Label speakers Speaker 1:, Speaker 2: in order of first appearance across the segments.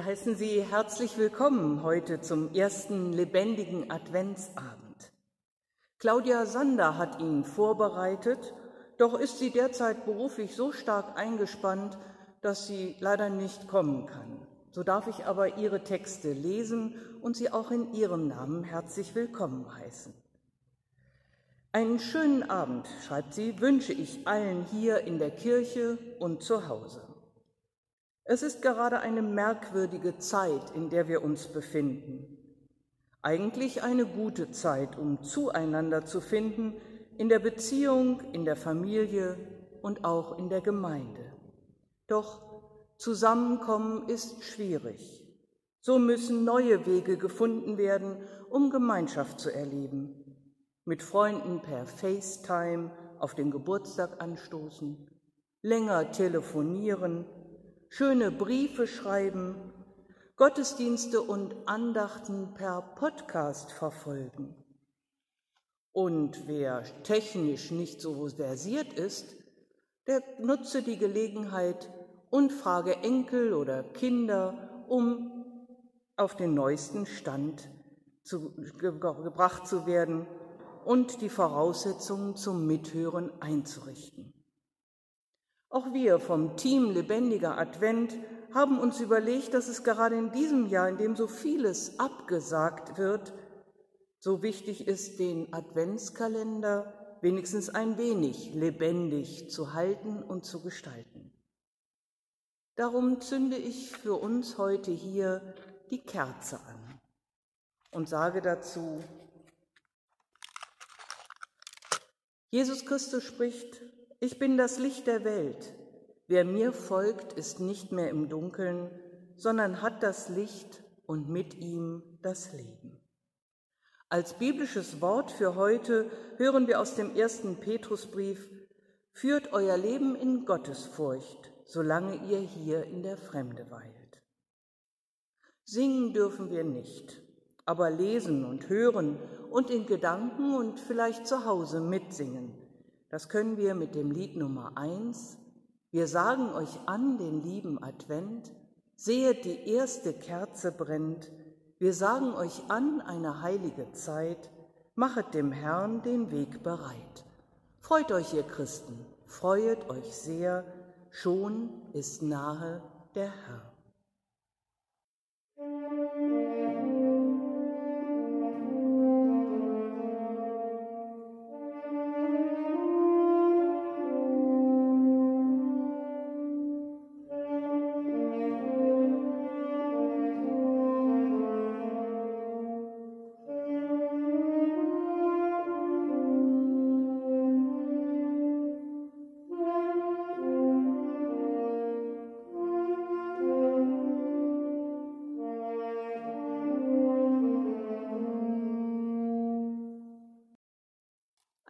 Speaker 1: Wir heißen Sie herzlich willkommen heute zum ersten lebendigen Adventsabend. Claudia Sander hat ihn vorbereitet, doch ist sie derzeit beruflich so stark eingespannt, dass sie leider nicht kommen kann. So darf ich aber ihre Texte lesen und sie auch in ihrem Namen herzlich willkommen heißen. Einen schönen Abend, schreibt sie, wünsche ich allen hier in der Kirche und zu Hause. Es ist gerade eine merkwürdige Zeit, in der wir uns befinden. Eigentlich eine gute Zeit, um zueinander zu finden, in der Beziehung, in der Familie und auch in der Gemeinde. Doch Zusammenkommen ist schwierig. So müssen neue Wege gefunden werden, um Gemeinschaft zu erleben. Mit Freunden per FaceTime auf den Geburtstag anstoßen, länger telefonieren, schöne Briefe schreiben, Gottesdienste und Andachten per Podcast verfolgen. Und wer technisch nicht so versiert ist, der nutze die Gelegenheit und frage Enkel oder Kinder, um auf den neuesten Stand zu, ge gebracht zu werden und die Voraussetzungen zum Mithören einzurichten. Auch wir vom Team Lebendiger Advent haben uns überlegt, dass es gerade in diesem Jahr, in dem so vieles abgesagt wird, so wichtig ist, den Adventskalender wenigstens ein wenig lebendig zu halten und zu gestalten. Darum zünde ich für uns heute hier die Kerze an und sage dazu, Jesus Christus spricht, ich bin das Licht der Welt. Wer mir folgt, ist nicht mehr im Dunkeln, sondern hat das Licht und mit ihm das Leben. Als biblisches Wort für heute hören wir aus dem ersten Petrusbrief, führt euer Leben in Gottesfurcht, solange ihr hier in der Fremde weilt. Singen dürfen wir nicht, aber lesen und hören und in Gedanken und vielleicht zu Hause mitsingen das können wir mit dem Lied Nummer eins. Wir sagen euch an den lieben Advent, sehet die erste Kerze brennt. Wir sagen euch an eine heilige Zeit, machet dem Herrn den Weg bereit. Freut euch, ihr Christen, freuet euch sehr, schon ist nahe der Herr.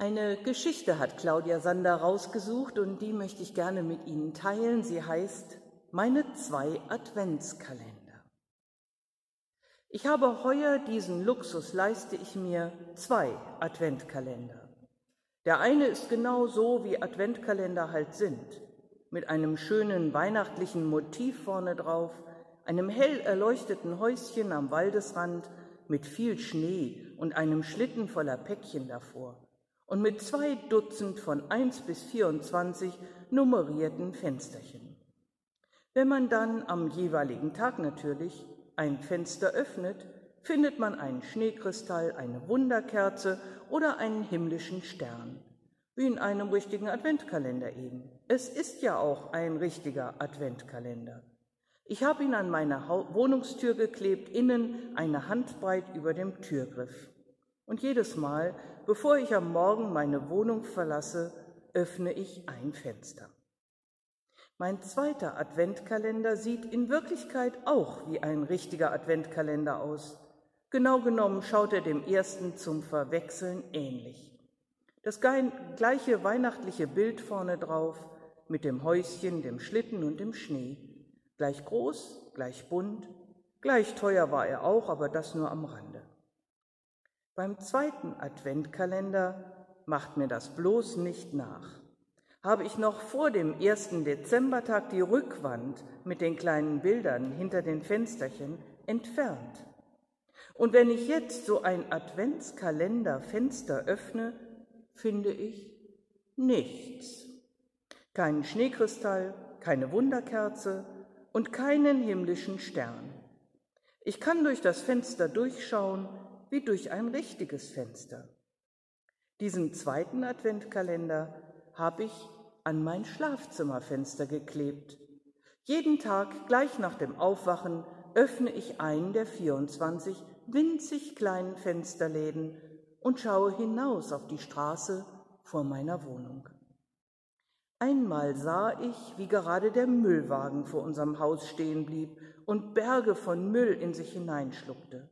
Speaker 1: Eine Geschichte hat Claudia Sander rausgesucht und die möchte ich gerne mit Ihnen teilen. Sie heißt Meine zwei Adventskalender. Ich habe heuer diesen Luxus, leiste ich mir zwei Adventkalender. Der eine ist genau so, wie Adventkalender halt sind, mit einem schönen weihnachtlichen Motiv vorne drauf, einem hell erleuchteten Häuschen am Waldesrand mit viel Schnee und einem Schlitten voller Päckchen davor und mit zwei Dutzend von 1 bis 24 nummerierten Fensterchen. Wenn man dann am jeweiligen Tag natürlich ein Fenster öffnet, findet man einen Schneekristall, eine Wunderkerze oder einen himmlischen Stern, wie in einem richtigen Adventkalender eben. Es ist ja auch ein richtiger Adventkalender. Ich habe ihn an meine Wohnungstür geklebt, innen eine Handbreit über dem Türgriff. Und jedes Mal, bevor ich am Morgen meine Wohnung verlasse, öffne ich ein Fenster. Mein zweiter Adventkalender sieht in Wirklichkeit auch wie ein richtiger Adventkalender aus. Genau genommen schaut er dem ersten zum Verwechseln ähnlich. Das gleiche weihnachtliche Bild vorne drauf mit dem Häuschen, dem Schlitten und dem Schnee. Gleich groß, gleich bunt, gleich teuer war er auch, aber das nur am Rande. Beim zweiten Adventkalender macht mir das bloß nicht nach. habe ich noch vor dem ersten Dezembertag die Rückwand mit den kleinen Bildern hinter den Fensterchen entfernt. Und wenn ich jetzt so ein Adventskalender-Fenster öffne, finde ich nichts. Keinen Schneekristall, keine Wunderkerze und keinen himmlischen Stern. Ich kann durch das Fenster durchschauen wie durch ein richtiges Fenster. Diesen zweiten Adventkalender habe ich an mein Schlafzimmerfenster geklebt. Jeden Tag gleich nach dem Aufwachen öffne ich einen der 24 winzig kleinen Fensterläden und schaue hinaus auf die Straße vor meiner Wohnung. Einmal sah ich, wie gerade der Müllwagen vor unserem Haus stehen blieb und Berge von Müll in sich hineinschluckte.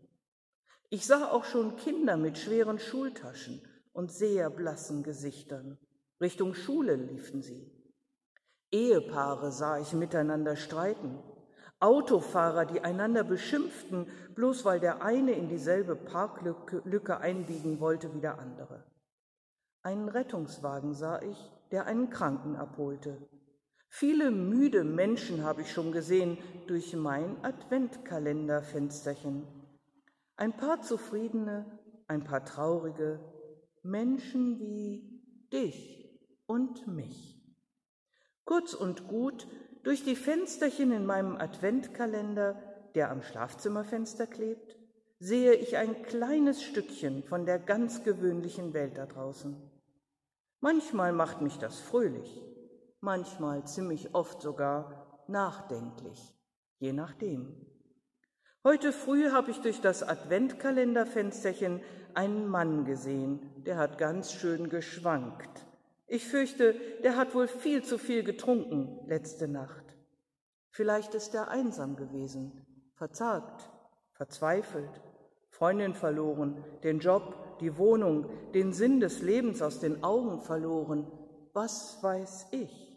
Speaker 1: Ich sah auch schon Kinder mit schweren Schultaschen und sehr blassen Gesichtern. Richtung Schule liefen sie. Ehepaare sah ich miteinander streiten. Autofahrer, die einander beschimpften, bloß weil der eine in dieselbe Parklücke einbiegen wollte wie der andere. Einen Rettungswagen sah ich, der einen Kranken abholte. Viele müde Menschen habe ich schon gesehen durch mein Adventkalenderfensterchen. Ein paar zufriedene, ein paar traurige, Menschen wie dich und mich. Kurz und gut, durch die Fensterchen in meinem Adventkalender, der am Schlafzimmerfenster klebt, sehe ich ein kleines Stückchen von der ganz gewöhnlichen Welt da draußen. Manchmal macht mich das fröhlich, manchmal ziemlich oft sogar nachdenklich, je nachdem. Heute früh habe ich durch das Adventkalenderfensterchen einen Mann gesehen, der hat ganz schön geschwankt. Ich fürchte, der hat wohl viel zu viel getrunken letzte Nacht. Vielleicht ist er einsam gewesen, verzagt, verzweifelt, Freundin verloren, den Job, die Wohnung, den Sinn des Lebens aus den Augen verloren. Was weiß ich?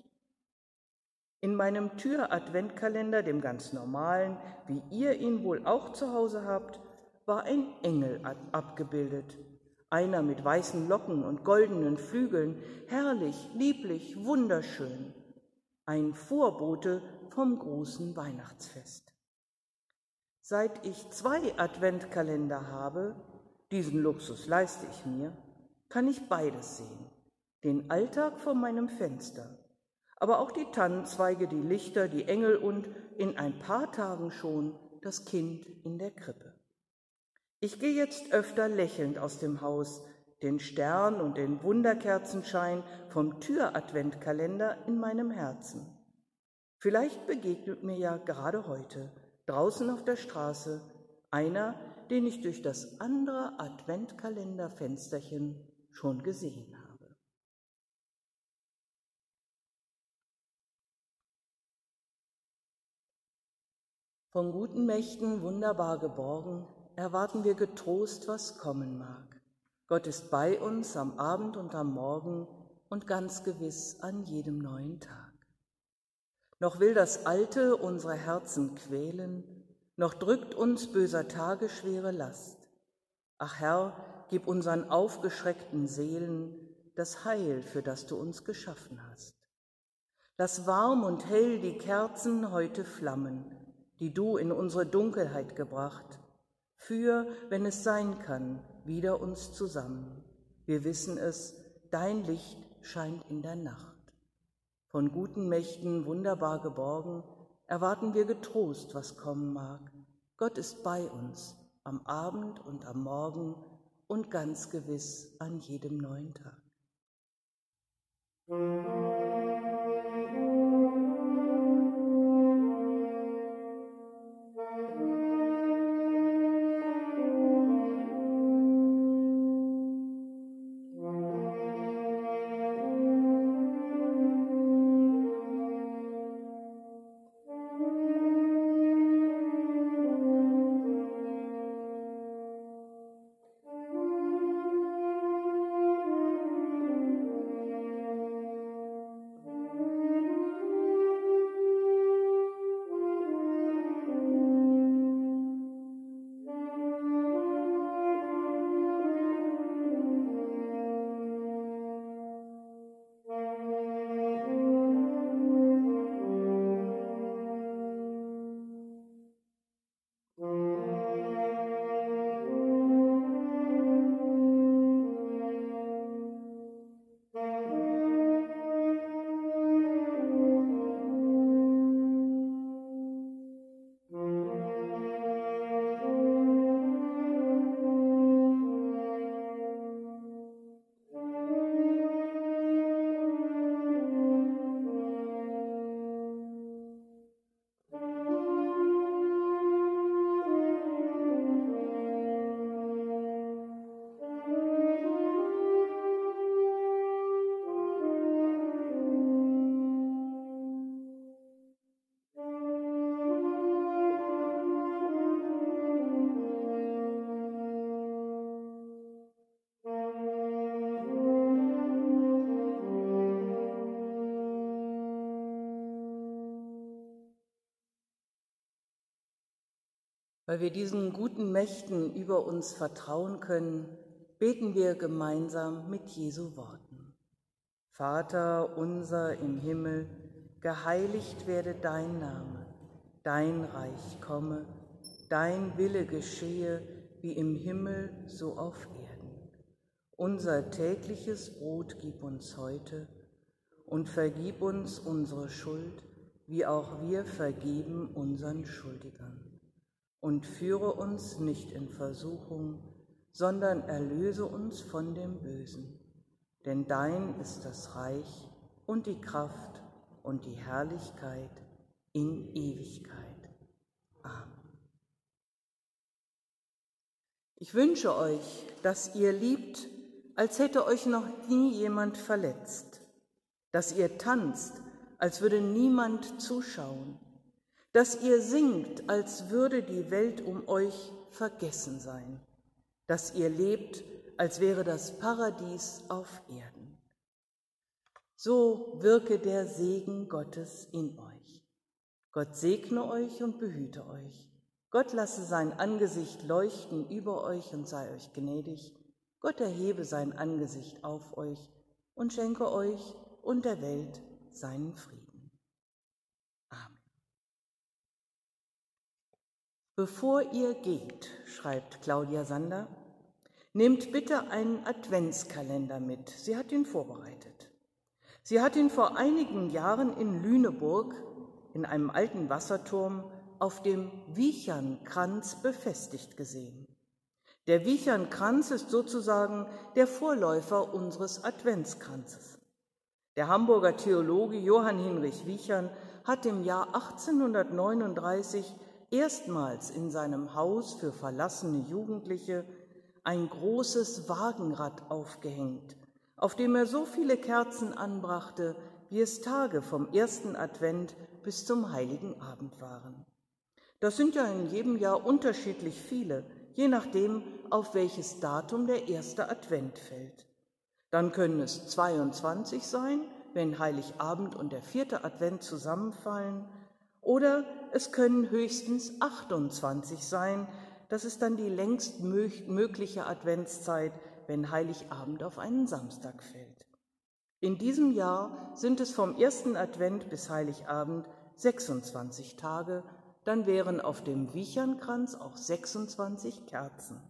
Speaker 1: In meinem Tür-Adventkalender, dem ganz normalen, wie ihr ihn wohl auch zu Hause habt, war ein Engel abgebildet, einer mit weißen Locken und goldenen Flügeln, herrlich, lieblich, wunderschön, ein Vorbote vom großen Weihnachtsfest. Seit ich zwei Adventkalender habe, diesen Luxus leiste ich mir, kann ich beides sehen, den Alltag vor meinem Fenster, aber auch die Tannenzweige, die Lichter, die Engel und in ein paar Tagen schon das Kind in der Krippe. Ich gehe jetzt öfter lächelnd aus dem Haus, den Stern und den Wunderkerzenschein vom Türadventkalender in meinem Herzen. Vielleicht begegnet mir ja gerade heute draußen auf der Straße einer, den ich durch das andere Adventkalenderfensterchen schon gesehen habe. Von guten Mächten wunderbar geborgen, erwarten wir getrost, was kommen mag. Gott ist bei uns am Abend und am Morgen und ganz gewiss an jedem neuen Tag. Noch will das Alte unsere Herzen quälen, noch drückt uns böser Tage schwere Last. Ach Herr, gib unseren aufgeschreckten Seelen das Heil, für das du uns geschaffen hast. Lass warm und hell die Kerzen heute flammen, die du in unsere Dunkelheit gebracht, für, wenn es sein kann, wieder uns zusammen. Wir wissen es, dein Licht scheint in der Nacht. Von guten Mächten wunderbar geborgen, erwarten wir getrost, was kommen mag. Gott ist bei uns am Abend und am Morgen und ganz gewiss an jedem neuen Tag. Wir diesen guten Mächten über uns vertrauen können, beten wir gemeinsam mit Jesu Worten. Vater unser im Himmel, geheiligt werde dein Name, dein Reich komme, dein Wille geschehe, wie im Himmel so auf Erden. Unser tägliches Brot gib uns heute und vergib uns unsere Schuld, wie auch wir vergeben unseren Schuldigern und führe uns nicht in Versuchung, sondern erlöse uns von dem Bösen. Denn dein ist das Reich und die Kraft und die Herrlichkeit in Ewigkeit. Amen. Ich wünsche euch, dass ihr liebt, als hätte euch noch nie jemand verletzt, dass ihr tanzt, als würde niemand zuschauen dass ihr singt, als würde die Welt um euch vergessen sein, dass ihr lebt, als wäre das Paradies auf Erden. So wirke der Segen Gottes in euch. Gott segne euch und behüte euch. Gott lasse sein Angesicht leuchten über euch und sei euch gnädig. Gott erhebe sein Angesicht auf euch und schenke euch und der Welt seinen Frieden. Bevor ihr geht, schreibt Claudia Sander, nehmt bitte einen Adventskalender mit. Sie hat ihn vorbereitet. Sie hat ihn vor einigen Jahren in Lüneburg in einem alten Wasserturm auf dem Wiechernkranz befestigt gesehen. Der Wiechernkranz ist sozusagen der Vorläufer unseres Adventskranzes. Der Hamburger Theologe Johann Hinrich Wiechern hat im Jahr 1839 erstmals in seinem Haus für verlassene Jugendliche ein großes Wagenrad aufgehängt, auf dem er so viele Kerzen anbrachte, wie es Tage vom ersten Advent bis zum heiligen Abend waren. Das sind ja in jedem Jahr unterschiedlich viele, je nachdem, auf welches Datum der erste Advent fällt. Dann können es 22 sein, wenn Heiligabend und der vierte Advent zusammenfallen, oder es können höchstens 28 sein. Das ist dann die längst mögliche Adventszeit, wenn Heiligabend auf einen Samstag fällt. In diesem Jahr sind es vom ersten Advent bis Heiligabend 26 Tage, dann wären auf dem Wiechernkranz auch 26 Kerzen.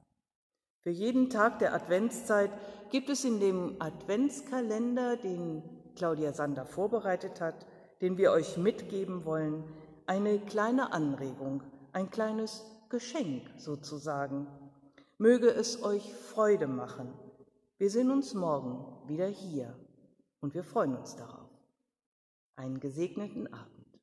Speaker 1: Für jeden Tag der Adventszeit gibt es in dem Adventskalender, den Claudia Sander vorbereitet hat, den wir euch mitgeben wollen, eine kleine Anregung, ein kleines Geschenk sozusagen. Möge es euch Freude machen. Wir sehen uns morgen wieder hier und wir freuen uns darauf. Einen gesegneten Abend.